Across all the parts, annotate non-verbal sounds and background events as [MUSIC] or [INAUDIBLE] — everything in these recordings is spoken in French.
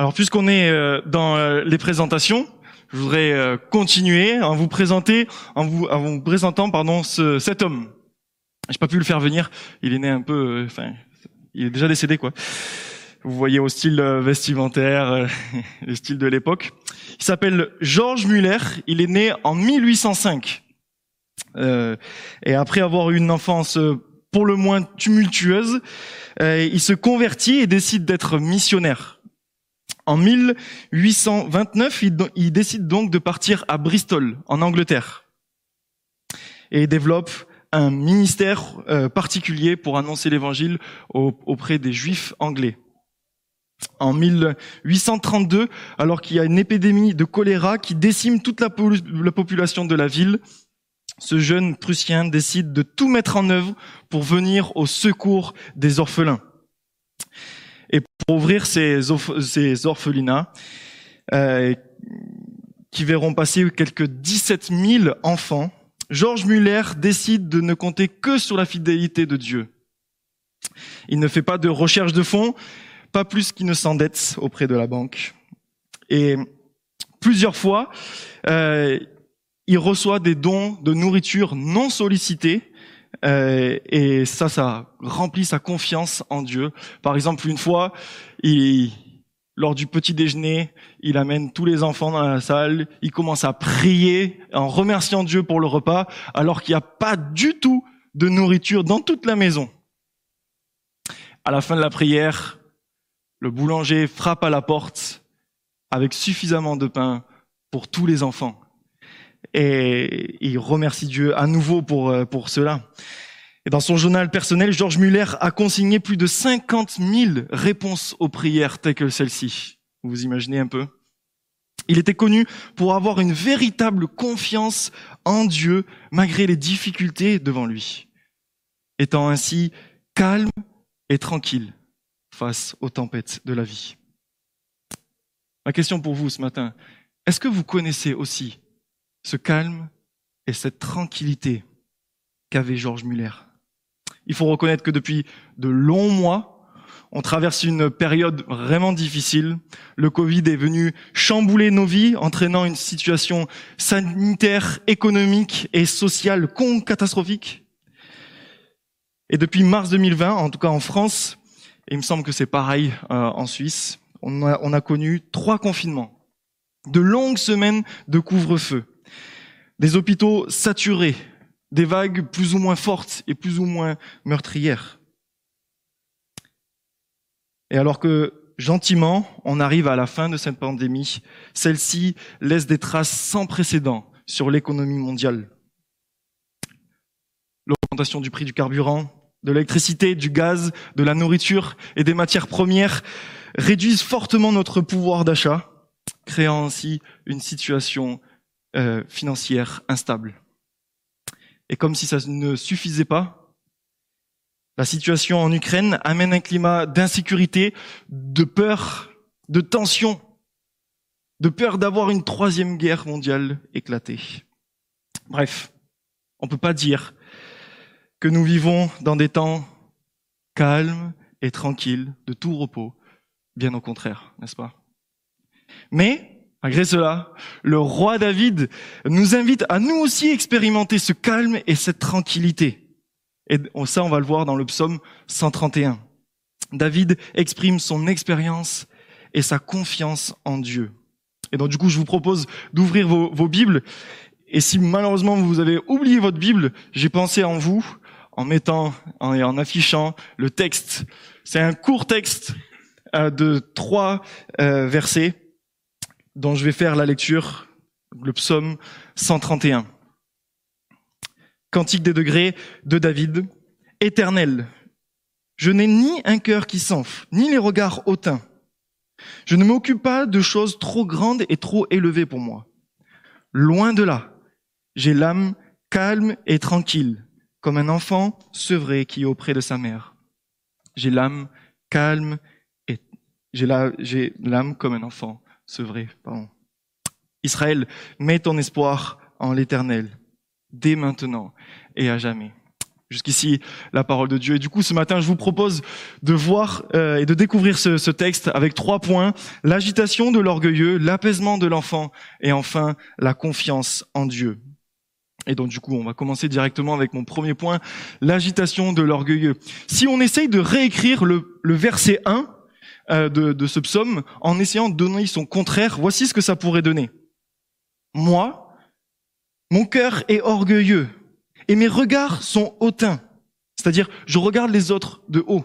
Alors puisqu'on est euh, dans euh, les présentations, je voudrais euh, continuer en vous présenter, en vous, en présentant pardon ce, cet homme. J'ai pas pu le faire venir, il est né un peu, enfin, il est déjà décédé quoi. Vous voyez au style vestimentaire, [LAUGHS] le style de l'époque. Il s'appelle Georges Muller. Il est né en 1805. Euh, et après avoir eu une enfance pour le moins tumultueuse, il se convertit et décide d'être missionnaire. En 1829, il, décide donc de partir à Bristol, en Angleterre, et développe un ministère euh, particulier pour annoncer l'évangile auprès des juifs anglais. En 1832, alors qu'il y a une épidémie de choléra qui décime toute la, la population de la ville, ce jeune Prussien décide de tout mettre en œuvre pour venir au secours des orphelins et pour ouvrir ces, orphelinats euh, qui verront passer quelques 17 000 enfants, Georges Muller décide de ne compter que sur la fidélité de Dieu. Il ne fait pas de recherche de fonds, pas plus qu'il ne s'endette auprès de la banque. Et plusieurs fois, euh, il reçoit des dons de nourriture non sollicités euh, et ça, ça remplit sa confiance en Dieu. Par exemple, une fois, lors du petit déjeuner, il amène tous les enfants dans la salle, il commence à prier en remerciant Dieu pour le repas, alors qu'il n'y a pas du tout de nourriture dans toute la maison. À la fin de la prière, le boulanger frappe à la porte avec suffisamment de pain pour tous les enfants et il remercie Dieu à nouveau pour, euh, pour cela. Et dans son journal personnel, Georges Muller a consigné plus de 50 000 réponses aux prières telles que celle-ci. Vous imaginez un peu Il était connu pour avoir une véritable confiance en Dieu malgré les difficultés devant lui, étant ainsi calme et tranquille face aux tempêtes de la vie. Ma question pour vous ce matin, est-ce que vous connaissez aussi ce calme et cette tranquillité qu'avait Georges Muller. Il faut reconnaître que depuis de longs mois, on traverse une période vraiment difficile. Le Covid est venu chambouler nos vies, entraînant une situation sanitaire, économique et sociale catastrophique. Et depuis mars 2020, en tout cas en France, et il me semble que c'est pareil euh, en Suisse, on a, on a connu trois confinements, de longues semaines de couvre-feu, des hôpitaux saturés, des vagues plus ou moins fortes et plus ou moins meurtrières. Et alors que gentiment, on arrive à la fin de cette pandémie, celle-ci laisse des traces sans précédent sur l'économie mondiale. L'augmentation du prix du carburant, de l'électricité, du gaz, de la nourriture et des matières premières réduisent fortement notre pouvoir d'achat, créant ainsi une situation euh, financière instable. Et comme si ça ne suffisait pas, la situation en Ukraine amène un climat d'insécurité, de peur, de tension, de peur d'avoir une troisième guerre mondiale éclatée. Bref, on ne peut pas dire que nous vivons dans des temps calmes et tranquilles, de tout repos, bien au contraire, n'est-ce pas? Mais Malgré cela, le roi David nous invite à nous aussi expérimenter ce calme et cette tranquillité. Et ça, on va le voir dans le psaume 131. David exprime son expérience et sa confiance en Dieu. Et donc, du coup, je vous propose d'ouvrir vos, vos Bibles. Et si malheureusement vous avez oublié votre Bible, j'ai pensé en vous en mettant et en affichant le texte. C'est un court texte euh, de trois euh, versets dont je vais faire la lecture, le psaume 131. Cantique des degrés de David. Éternel, je n'ai ni un cœur qui s'enfle, ni les regards hautains. Je ne m'occupe pas de choses trop grandes et trop élevées pour moi. Loin de là, j'ai l'âme calme et tranquille, comme un enfant sevré qui est auprès de sa mère. J'ai l'âme calme et j'ai l'âme comme un enfant vrai, pardon. Israël, mets ton espoir en l'éternel, dès maintenant et à jamais. Jusqu'ici, la parole de Dieu. Et du coup, ce matin, je vous propose de voir euh, et de découvrir ce, texte avec trois points. L'agitation de l'orgueilleux, l'apaisement de l'enfant et enfin la confiance en Dieu. Et donc du coup, on va commencer directement avec mon premier point, l'agitation de l'orgueilleux. Si on essaye de réécrire le, le verset 1 euh, de, de ce psaume en essayant de donner son contraire, voici ce que ça pourrait donner. Moi, mon cœur est orgueilleux et mes regards sont hautains. C'est-à-dire, je regarde les autres de haut.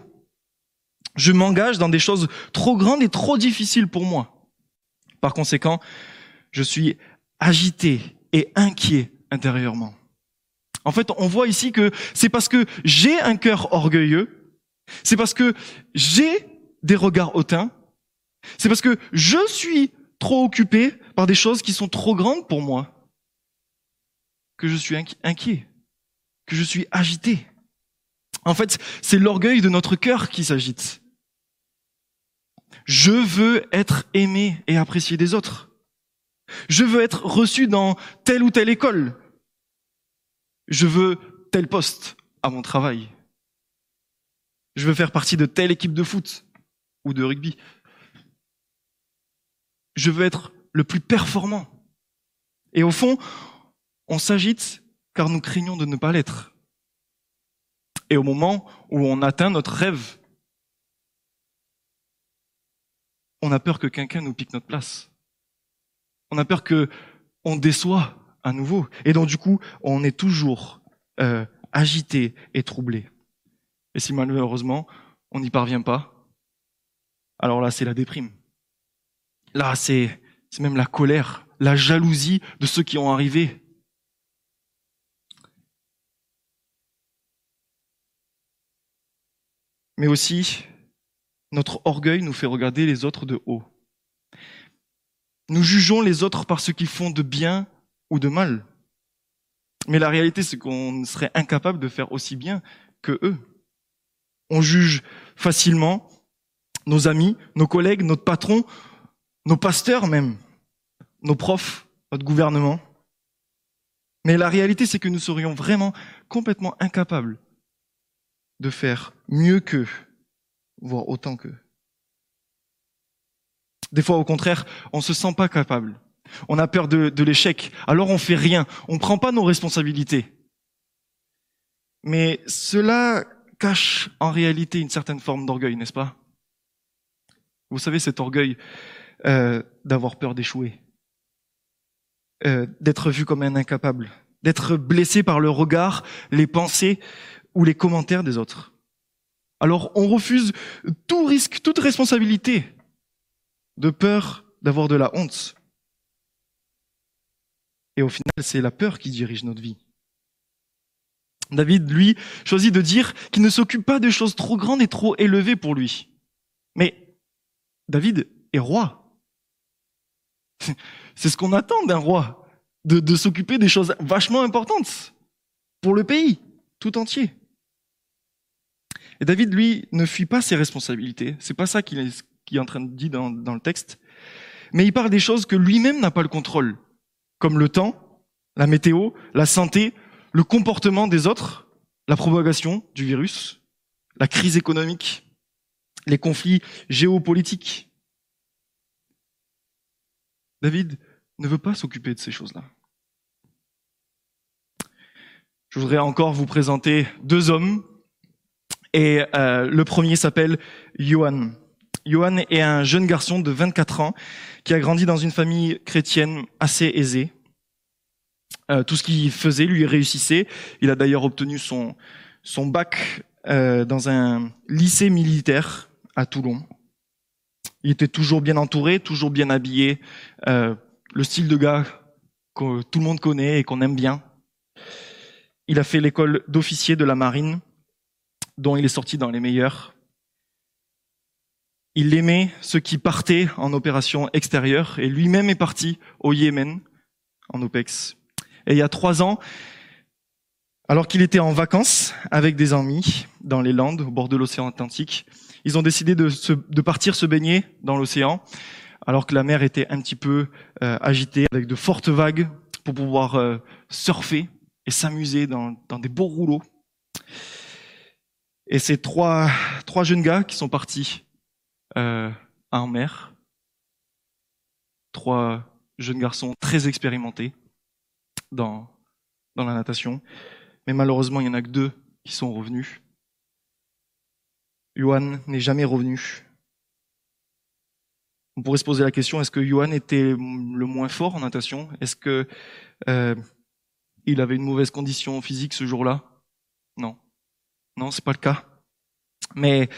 Je m'engage dans des choses trop grandes et trop difficiles pour moi. Par conséquent, je suis agité et inquiet intérieurement. En fait, on voit ici que c'est parce que j'ai un cœur orgueilleux, c'est parce que j'ai des regards hautains, c'est parce que je suis trop occupé par des choses qui sont trop grandes pour moi que je suis inquiet que je suis agité. En fait, c'est l'orgueil de notre cœur qui s'agite. Je veux être aimé et apprécié des autres. Je veux être reçu dans telle ou telle école. Je veux tel poste à mon travail. Je veux faire partie de telle équipe de foot ou de rugby. Je veux être le plus performant. Et au fond, on s'agite car nous craignons de ne pas l'être. Et au moment où on atteint notre rêve, on a peur que quelqu'un nous pique notre place. On a peur que on déçoit à nouveau. Et donc du coup, on est toujours euh, agité et troublé. Et si malheureusement, on n'y parvient pas, alors là, c'est la déprime. Là, c'est même la colère, la jalousie de ceux qui ont arrivé. mais aussi notre orgueil nous fait regarder les autres de haut. Nous jugeons les autres par ce qu'ils font de bien ou de mal. Mais la réalité, c'est qu'on serait incapable de faire aussi bien que eux. On juge facilement nos amis, nos collègues, notre patron, nos pasteurs même, nos profs, notre gouvernement. Mais la réalité, c'est que nous serions vraiment complètement incapables de faire mieux qu'eux, voire autant qu'eux. Des fois, au contraire, on se sent pas capable. On a peur de, l'échec. Alors on fait rien. On prend pas nos responsabilités. Mais cela cache en réalité une certaine forme d'orgueil, n'est-ce pas? Vous savez, cet orgueil euh, d'avoir peur d'échouer, euh, d'être vu comme un incapable, d'être blessé par le regard, les pensées ou les commentaires des autres. Alors on refuse tout risque, toute responsabilité, de peur d'avoir de la honte. Et au final, c'est la peur qui dirige notre vie. David, lui, choisit de dire qu'il ne s'occupe pas de choses trop grandes et trop élevées pour lui. Mais David est roi. [LAUGHS] C'est ce qu'on attend d'un roi, de, s'occuper des choses vachement importantes pour le pays tout entier. Et David, lui, ne fuit pas ses responsabilités. C'est pas ça qu'il est, en train de dire dans, dans le texte. Mais il parle des choses que lui-même n'a pas le contrôle, comme le temps, la météo, la santé, le comportement des autres, la propagation du virus, la crise économique, les conflits géopolitiques. David ne veut pas s'occuper de ces choses-là. Je voudrais encore vous présenter deux hommes et euh, le premier s'appelle Johan. Johan est un jeune garçon de 24 ans qui a grandi dans une famille chrétienne assez aisée. Euh, tout ce qu'il faisait lui réussissait. Il a d'ailleurs obtenu son, bac euh, dans un lycée militaire à Toulon. Il était toujours bien entouré, toujours bien habillé, euh, le style de gars que tout le monde connaît et qu'on aime bien. Il a fait l'école d'officier de la marine dont il est sorti dans les meilleurs. Il aimait ceux qui partaient en opération extérieure et lui-même est parti au Yémen en OPEX. Et il y a trois ans, alors qu'il était en vacances avec des amis dans les Landes, au bord de l'océan Atlantique, ils ont décidé de, de partir se baigner dans l'océan, alors que la mer était un petit peu euh, agitée, avec de fortes vagues, pour pouvoir euh, surfer et s'amuser dans, dans des beaux rouleaux. Et c'est trois, trois jeunes gars qui sont partis euh, en mer. Trois jeunes garçons très expérimentés dans, dans la natation. Mais malheureusement, il n'y en a que deux qui sont revenus. Johan n'est jamais revenu. On pourrait se poser la question est-ce que Johan était le moins fort en natation? Est-ce que euh, il avait une mauvaise condition physique ce jour-là? Non, non, c'est pas le cas. Mais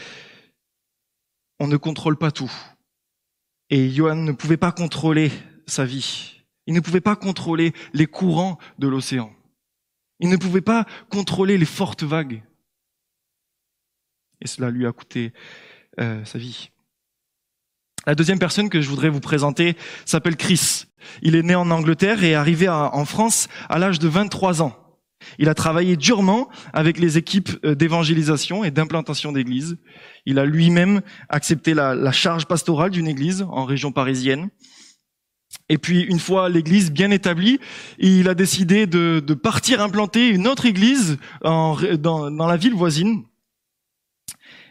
on ne contrôle pas tout. Et Johan ne pouvait pas contrôler sa vie. Il ne pouvait pas contrôler les courants de l'océan. Il ne pouvait pas contrôler les fortes vagues. Et cela lui a coûté euh, sa vie. La deuxième personne que je voudrais vous présenter s'appelle Chris. Il est né en Angleterre et est arrivé en France à l'âge de 23 ans. Il a travaillé durement avec les équipes euh, d'évangélisation et d'implantation d'églises. Il a lui-même accepté la, la charge pastorale d'une église en région parisienne. Et puis, une fois l'église bien établie, il a décidé de, de partir implanter une autre église en, dans, dans, la ville voisine.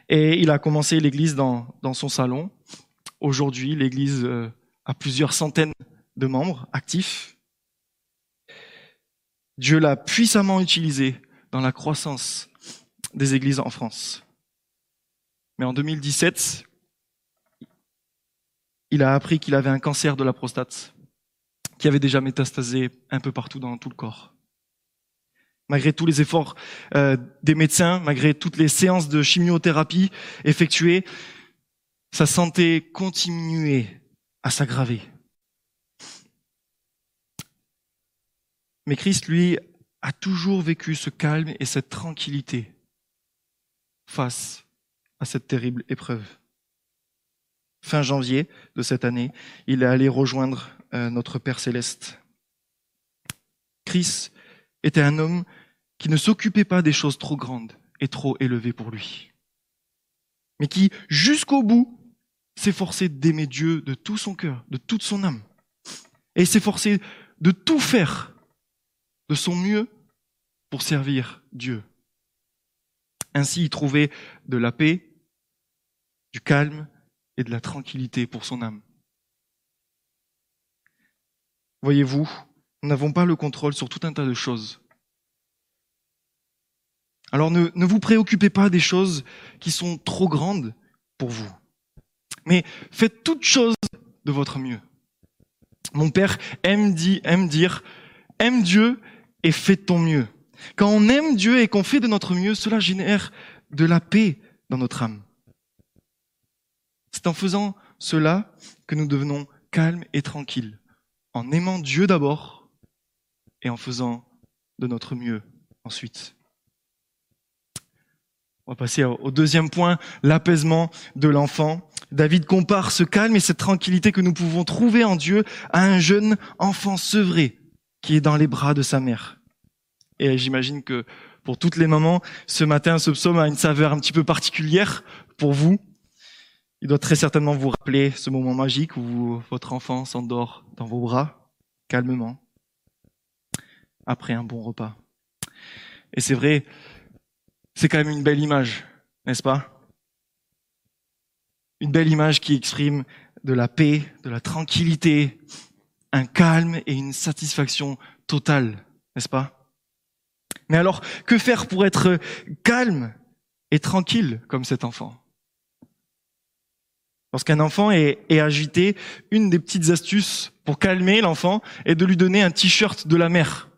Et il a commencé l'église dans, dans son salon. Aujourd'hui, l'église euh, a plusieurs centaines de membres actifs. Dieu l'a puissamment utilisé dans la croissance des églises en France. Mais en 2017, il a appris qu'il avait un cancer de la prostate qui avait déjà métastasé un peu partout dans tout le corps. Malgré tous les efforts euh, des médecins, malgré toutes les séances de chimiothérapie effectuées, sa santé continuait à s'aggraver. Mais Christ, lui, a toujours vécu ce calme et cette tranquillité face à cette terrible épreuve fin janvier de cette année, il est allé rejoindre euh, notre Père céleste. Chris était un homme qui ne s'occupait pas des choses trop grandes et trop élevées pour lui, mais qui, jusqu'au bout, s'efforçait d'aimer Dieu de tout son cœur, de toute son âme, et s'efforçait de tout faire de son mieux pour servir Dieu. Ainsi, il trouvait de la paix, du calme et de la tranquillité pour son âme. Voyez-vous, nous n'avons pas le contrôle sur tout un tas de choses. Alors ne, vous préoccupez pas des choses qui sont trop grandes pour vous, mais faites toutes choses de votre mieux. Mon père aime, dit, aime dire, aime Dieu et fais ton mieux. Quand on aime Dieu et qu'on fait de notre mieux, cela génère de la paix dans notre âme. C'est en faisant cela que nous devenons calmes et tranquilles, en aimant Dieu d'abord et en faisant de notre mieux ensuite. On va passer au deuxième point, l'apaisement de l'enfant. David compare ce calme et cette tranquillité que nous pouvons trouver en Dieu à un jeune enfant sevré qui est dans les bras de sa mère. Et j'imagine que pour toutes les mamans, ce matin, ce psaume a une saveur un petit peu particulière pour vous. Il doit très certainement vous rappeler ce moment magique où votre enfant s'endort dans vos bras, calmement, après un bon repas. Et c'est vrai, c'est quand même une belle image, n'est-ce pas? Une belle image qui exprime de la paix, de la tranquillité, un calme et une satisfaction totale, n'est-ce pas? Mais alors, que faire pour être calme et tranquille comme cet enfant? Lorsqu'un enfant est, agité, une des petites astuces pour calmer l'enfant est de lui donner un t-shirt de la mère.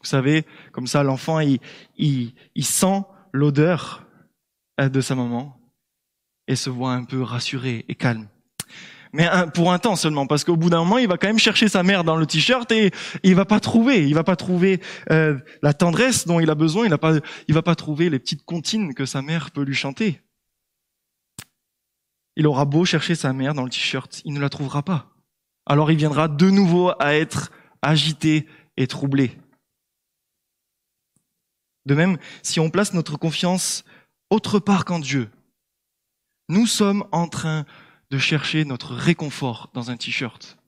Vous savez, comme ça, l'enfant, il, il, sent l'odeur euh, de sa maman et se voit un peu rassuré et calme. Mais pour un temps seulement, parce qu'au bout d'un moment, il va quand même chercher sa mère dans le t-shirt et il va pas trouver, il va pas trouver euh, la tendresse dont il a besoin, il, a pas, il va pas trouver les petites comptines que sa mère peut lui chanter. Il aura beau chercher sa mère dans le t-shirt, il ne la trouvera pas. Alors il viendra de nouveau à être agité et troublé. De même, si on place notre confiance autre part qu'en Dieu, nous sommes en train de chercher notre réconfort dans un t-shirt.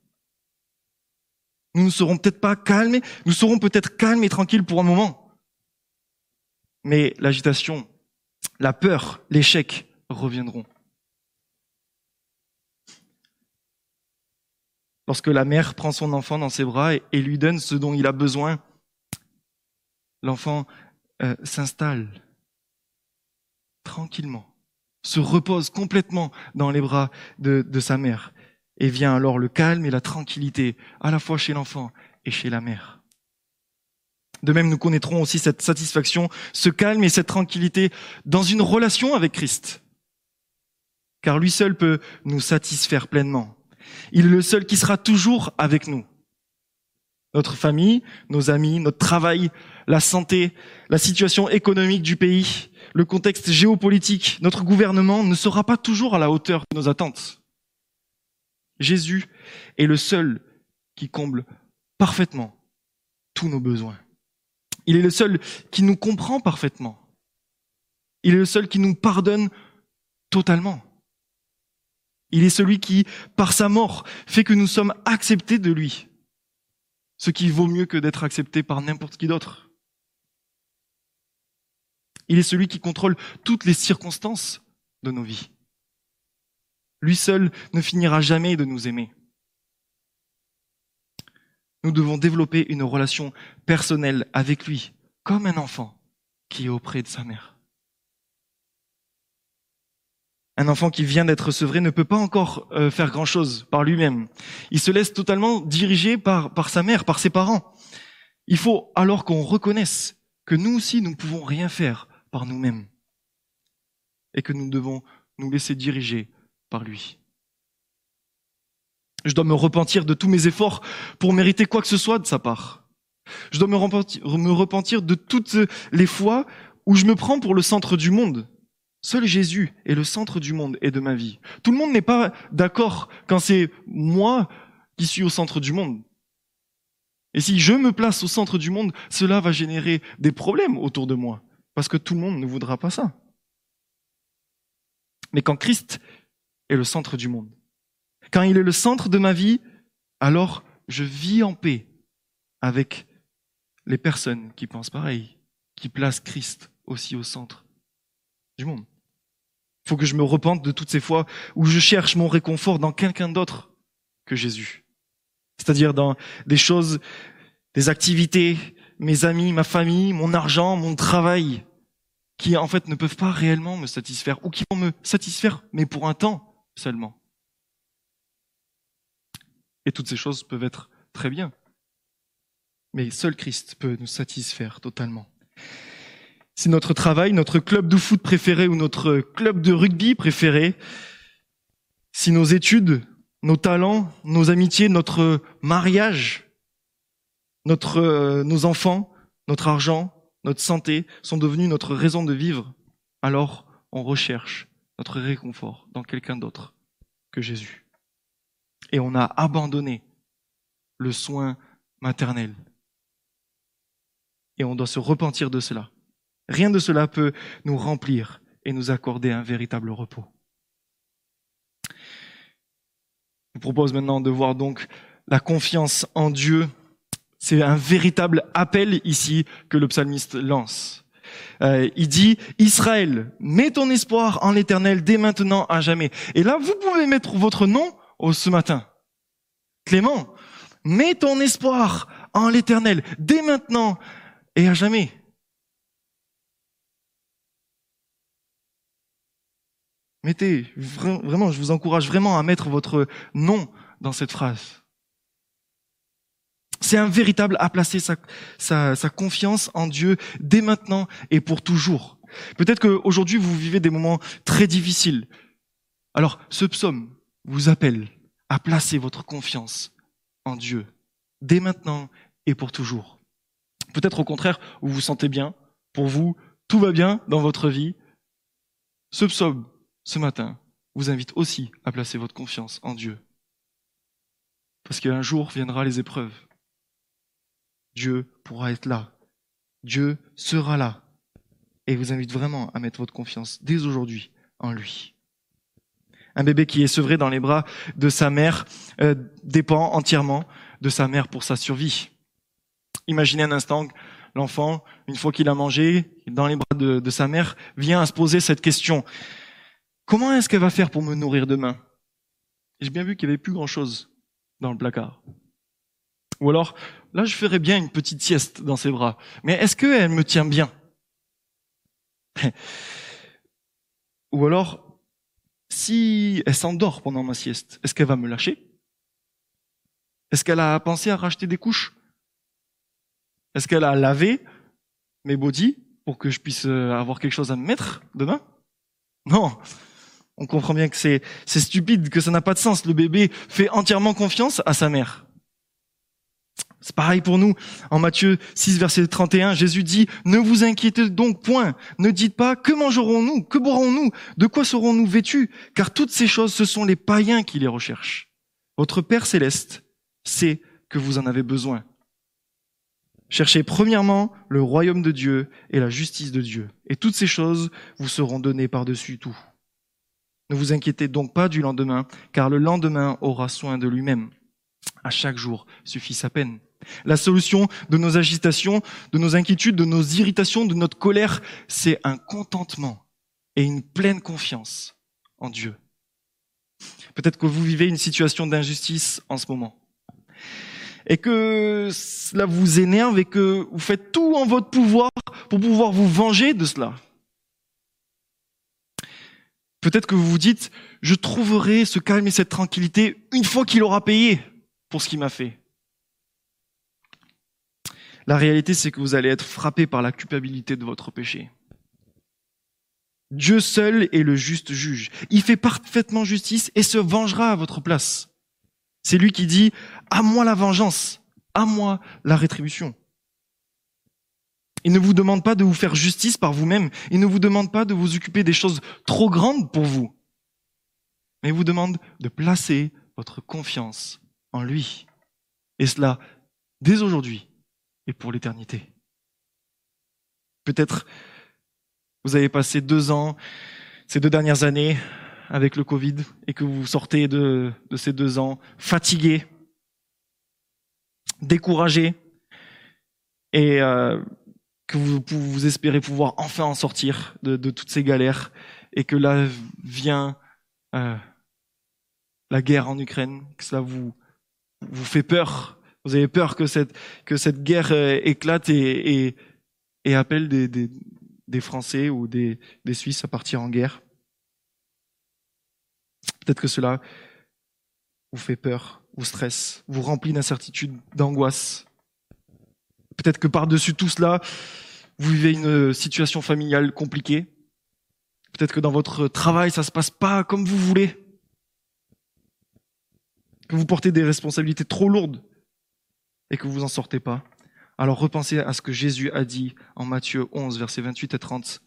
Nous ne serons peut-être pas calmes, nous serons peut-être calmes et tranquilles pour un moment. mais l'agitation, la peur, l'échec reviendront. Lorsque la mère prend son enfant dans ses bras et, lui donne ce dont il a besoin, l'enfant euh, s'installe tranquillement, se repose complètement dans les bras de, de sa mère. Et vient alors le calme et la tranquillité, à la fois chez l'enfant et chez la mère. De même, nous connaîtrons aussi cette satisfaction, ce calme et cette tranquillité dans une relation avec Christ. Car lui seul peut nous satisfaire pleinement. Il est le seul qui sera toujours avec nous. Notre famille, nos amis, notre travail, la santé, la situation économique du pays, le contexte géopolitique, notre gouvernement ne sera pas toujours à la hauteur de nos attentes. Jésus est le seul qui comble parfaitement tous nos besoins. Il est le seul qui nous comprend parfaitement. Il est le seul qui nous pardonne totalement. Il est celui qui, par sa mort, fait que nous sommes acceptés de lui. Ce qui vaut mieux que d'être accepté par n'importe qui d'autre. Il est celui qui contrôle toutes les circonstances de nos vies. Lui seul ne finira jamais de nous aimer. Nous devons développer une relation personnelle avec lui, comme un enfant qui est auprès de sa mère. Un enfant qui vient d'être sevré ne peut pas encore euh, faire grand-chose par lui-même. Il se laisse totalement diriger par, par sa mère, par ses parents. Il faut alors qu'on reconnaisse que nous aussi, nous ne pouvons rien faire par nous-mêmes et que nous devons nous laisser diriger par lui. Je dois me repentir de tous mes efforts pour mériter quoi que ce soit de sa part. Je dois me repentir, de toutes les fois où je me prends pour le centre du monde. Seul Jésus est le centre du monde et de ma vie. Tout le monde n'est pas d'accord quand c'est moi qui suis au centre du monde. Et si je me place au centre du monde, cela va générer des problèmes autour de moi. Parce que tout le monde ne voudra pas ça. Mais quand Christ est le centre du monde. Quand il est le centre de ma vie, alors je vis en paix avec les personnes qui pensent pareil, qui placent Christ aussi au centre du monde. Faut que je me repente de toutes ces fois où je cherche mon réconfort dans quelqu'un d'autre que Jésus. C'est-à-dire dans des choses, des activités, mes amis, ma famille, mon argent, mon travail, qui en fait ne peuvent pas réellement me satisfaire, ou qui vont me satisfaire, mais pour un temps, seulement. Et toutes ces choses peuvent être très bien. Mais seul Christ peut nous satisfaire totalement. Si notre travail, notre club de foot préféré ou notre club de rugby préféré, si nos études, nos talents, nos amitiés, notre mariage, euh, nos enfants, notre argent, notre santé sont devenus notre raison de vivre, alors on recherche notre réconfort dans quelqu'un d'autre que Jésus. Et on a abandonné le soin maternel. Et on doit se repentir de cela. Rien de cela peut nous remplir et nous accorder un véritable repos. Je vous propose maintenant de voir donc la confiance en Dieu. C'est un véritable appel ici que le psalmiste lance. Euh, il dit, Israël, mets ton espoir en l'éternel dès maintenant à jamais. Et là, vous pouvez mettre votre nom ce matin. Clément, mets ton espoir en l'éternel dès maintenant et à jamais. Mettez, vraiment, je vous encourage vraiment à mettre votre nom dans cette phrase. C'est un véritable à placer sa, sa, confiance en Dieu dès maintenant et pour toujours. Peut-être qu'aujourd'hui vous vivez des moments très difficiles. Alors ce psaume vous appelle à placer votre confiance en Dieu dès maintenant et pour toujours. Peut-être au contraire, vous vous sentez bien, pour vous, tout va bien dans votre vie. Ce psaume, ce matin, vous invite aussi à placer votre confiance en Dieu. Parce qu'un jour viendra les épreuves. Dieu pourra être là. Dieu sera là. Et vous invite vraiment à mettre votre confiance dès aujourd'hui en lui. Un bébé qui est sevré dans les bras de sa mère euh, dépend entièrement de sa mère pour sa survie. Imaginez un instant l'enfant, une fois qu'il a mangé, dans les bras de, de sa mère, vient à se poser cette question. Comment est-ce qu'elle va faire pour me nourrir demain? J'ai bien vu qu'il n'y avait plus grand-chose dans le placard. Ou alors, là, je ferais bien une petite sieste dans ses bras. Mais est-ce qu'elle me tient bien? [LAUGHS] Ou alors, si elle s'endort pendant ma sieste, est-ce qu'elle va me lâcher? Est-ce qu'elle a pensé à racheter des couches? Est-ce qu'elle a lavé mes body pour que je puisse euh, avoir quelque chose à me mettre demain? Non. On comprend bien que c'est, stupide, que ça n'a pas de sens. Le bébé fait entièrement confiance à sa mère. C'est pareil pour nous. En Matthieu 6, verset 31, Jésus dit, ne vous inquiétez donc point. Ne dites pas, que mangerons-nous? Que boirons-nous? De quoi serons-nous vêtus? Car toutes ces choses, ce sont les païens qui les recherchent. Votre Père céleste sait que vous en avez besoin. Cherchez premièrement le royaume de Dieu et la justice de Dieu. Et toutes ces choses vous seront données par-dessus tout. Ne vous inquiétez donc pas du lendemain, car le lendemain aura soin de lui-même. À chaque jour suffit sa peine. La solution de nos agitations, de nos inquiétudes, de nos irritations, de notre colère, c'est un contentement et une pleine confiance en Dieu. Peut-être que vous vivez une situation d'injustice en ce moment et que cela vous énerve et que vous faites tout en votre pouvoir pour pouvoir vous venger de cela. Peut-être que vous vous dites, je trouverai ce calme et cette tranquillité une fois qu'il aura payé pour ce qu'il m'a fait. La réalité, c'est que vous allez être frappé par la culpabilité de votre péché. Dieu seul est le juste juge. Il fait parfaitement justice et se vengera à votre place. C'est lui qui dit, à moi la vengeance, à moi la rétribution. Il ne vous demande pas de vous faire justice par vous-même. Il ne vous demande pas de vous occuper des choses trop grandes pour vous. Mais il vous demande de placer votre confiance en lui. Et cela dès aujourd'hui et pour l'éternité. Peut-être vous avez passé deux ans, ces deux dernières années, avec le Covid, et que vous sortez de, ces deux ans fatigué, découragé, et euh, que vous, vous, espérez pouvoir enfin en sortir de, de, toutes ces galères, et que là vient euh, la guerre en Ukraine, que cela vous, vous fait peur, vous avez peur que cette, que cette guerre euh, éclate et, et, et appelle des, des, des, Français ou des, des Suisses à partir en guerre. Peut-être que cela vous fait peur, vous stresse, vous remplit d'incertitude, d'angoisse. Peut-être que par-dessus tout cela, vous vivez une situation familiale compliquée. Peut-être que dans votre travail, ça se passe pas comme vous voulez. Que vous portez des responsabilités trop lourdes et que vous en sortez pas, alors repensez à ce que Jésus a dit en Matthieu 11, versets 28 et 30.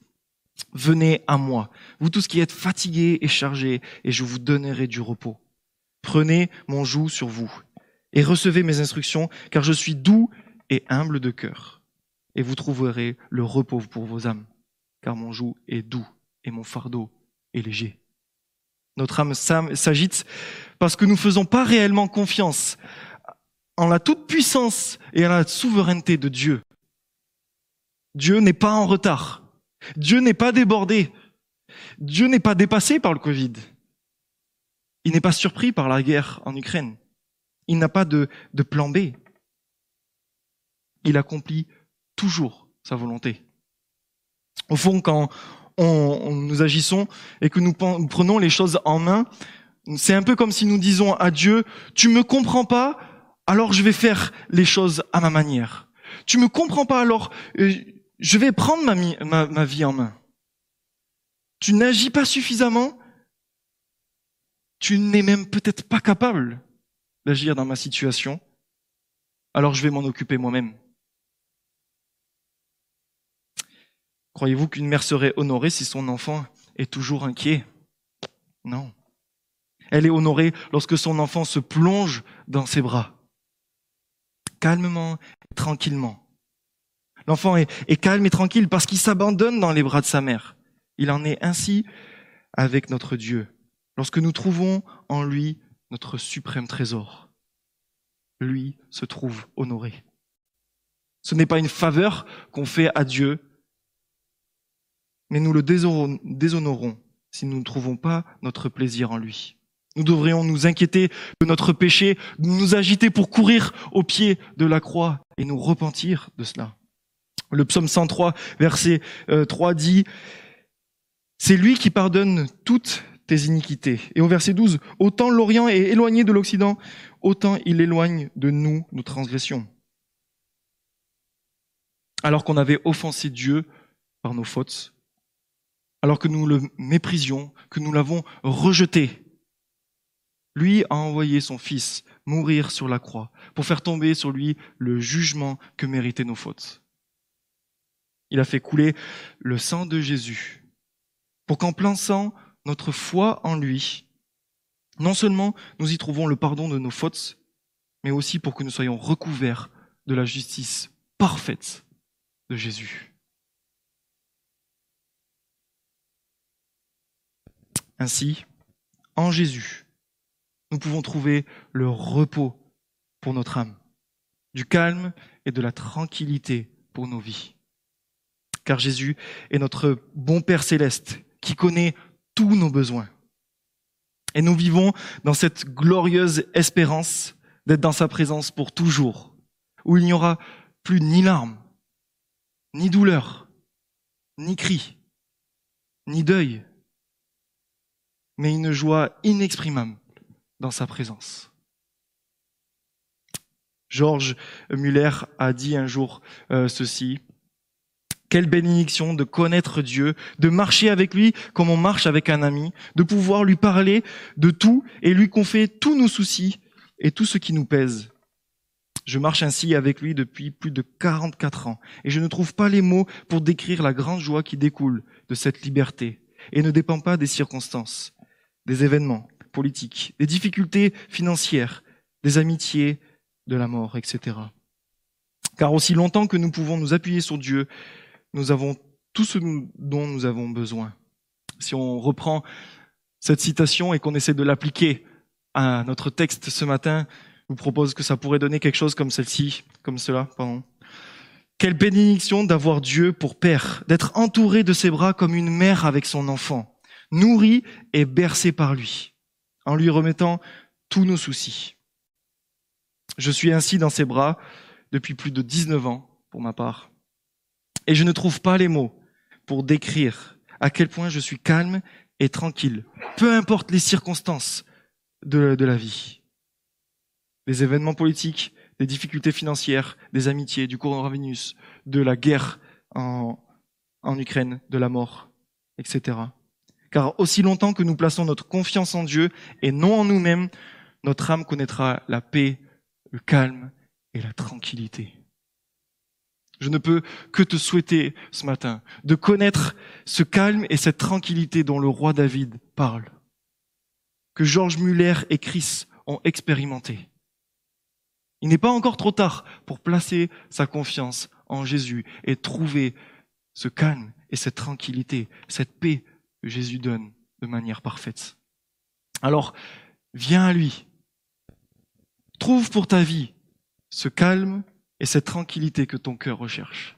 Venez à moi, vous tous qui êtes fatigués et chargés, et je vous donnerai du repos. Prenez mon joug sur vous et recevez mes instructions, car je suis doux et humble de cœur, et vous trouverez le repos pour vos âmes, car mon joug est doux et mon fardeau est léger. Notre âme s'agite parce que nous ne faisons pas réellement confiance en la toute-puissance et à la souveraineté de Dieu. Dieu n'est pas en retard. Dieu n'est pas débordé. Dieu n'est pas dépassé par le Covid. Il n'est pas surpris par la guerre en Ukraine. Il n'a pas de, de plan B. Il accomplit toujours sa volonté. Au fond, quand on, nous agissons et que nous prenons les choses en main, c'est un peu comme si nous disons à Dieu, tu me comprends pas, alors je vais faire les choses à ma manière. Tu me comprends pas, alors euh, je vais prendre ma, ma vie en main. Tu n'agis pas suffisamment, tu n'es même peut-être pas capable d'agir dans ma situation, alors je vais m'en occuper moi-même. Croyez-vous qu'une mère serait honorée si son enfant est toujours inquiet? Non. Elle est honorée lorsque son enfant se plonge dans ses bras calmement et tranquillement. L'enfant est, est, calme et tranquille parce qu'il s'abandonne dans les bras de sa mère. Il en est ainsi avec notre Dieu, lorsque nous trouvons en lui notre suprême trésor. Lui se trouve honoré. Ce n'est pas une faveur qu'on fait à Dieu, mais nous le déshonorons si nous ne trouvons pas notre plaisir en lui. Nous devrions nous inquiéter de notre péché, nous agiter pour courir au pied de la croix et nous repentir de cela. Le psaume 103, verset 3 euh, dit, C'est lui qui pardonne toutes tes iniquités. Et au verset 12, Autant l'Orient est éloigné de l'Occident, autant il éloigne de nous nos transgressions. Alors qu'on avait offensé Dieu par nos fautes, alors que nous le méprisions, que nous l'avons rejeté, lui a envoyé son Fils mourir sur la croix pour faire tomber sur lui le jugement que méritaient nos fautes. Il a fait couler le sang de Jésus pour qu'en plançant notre foi en lui, non seulement nous y trouvons le pardon de nos fautes, mais aussi pour que nous soyons recouverts de la justice parfaite de Jésus. Ainsi, en Jésus, nous pouvons trouver le repos pour notre âme, du calme et de la tranquillité pour nos vies. Car Jésus est notre bon Père céleste qui connaît tous nos besoins. Et nous vivons dans cette glorieuse espérance d'être dans sa présence pour toujours, où il n'y aura plus ni larmes, ni douleur, ni cris, ni deuil, mais une joie inexprimable dans sa présence. Georges Muller a dit un jour euh, ceci. Quelle bénédiction de connaître Dieu, de marcher avec lui comme on marche avec un ami, de pouvoir lui parler de tout et lui confier tous nos soucis et tout ce qui nous pèse. Je marche ainsi avec lui depuis plus de 44 ans et je ne trouve pas les mots pour décrire la grande joie qui découle de cette liberté et ne dépend pas des circonstances, des événements, politiques, des difficultés financières, des amitiés, de la mort, etc. Car aussi longtemps que nous pouvons nous appuyer sur Dieu, nous avons tout ce dont nous avons besoin. Si on reprend cette citation et qu'on essaie de l'appliquer à notre texte ce matin, je vous propose que ça pourrait donner quelque chose comme celle-ci, comme cela, pardon. Quelle bénédiction d'avoir Dieu pour Père, d'être entouré de ses bras comme une mère avec son enfant, nourri et bercé par lui en lui remettant tous nos soucis. Je suis ainsi dans ses bras depuis plus de 19 ans, pour ma part. Et je ne trouve pas les mots pour décrire à quel point je suis calme et tranquille, peu importe les circonstances de, la vie. Les événements politiques, des difficultés financières, des amitiés, du coronavirus, de la guerre en Ukraine, de la mort, etc. Car aussi longtemps que nous plaçons notre confiance en Dieu et non en nous-mêmes, notre âme connaîtra la paix, le calme et la tranquillité. Je ne peux que te souhaiter ce matin de connaître ce calme et cette tranquillité dont le roi David parle, que Georges Muller et Chris ont expérimenté. Il n'est pas encore trop tard pour placer sa confiance en Jésus et trouver ce calme et cette tranquillité, cette paix que Jésus donne de manière parfaite. Alors, viens à lui. Trouve pour ta vie ce calme et cette tranquillité que ton cœur recherche.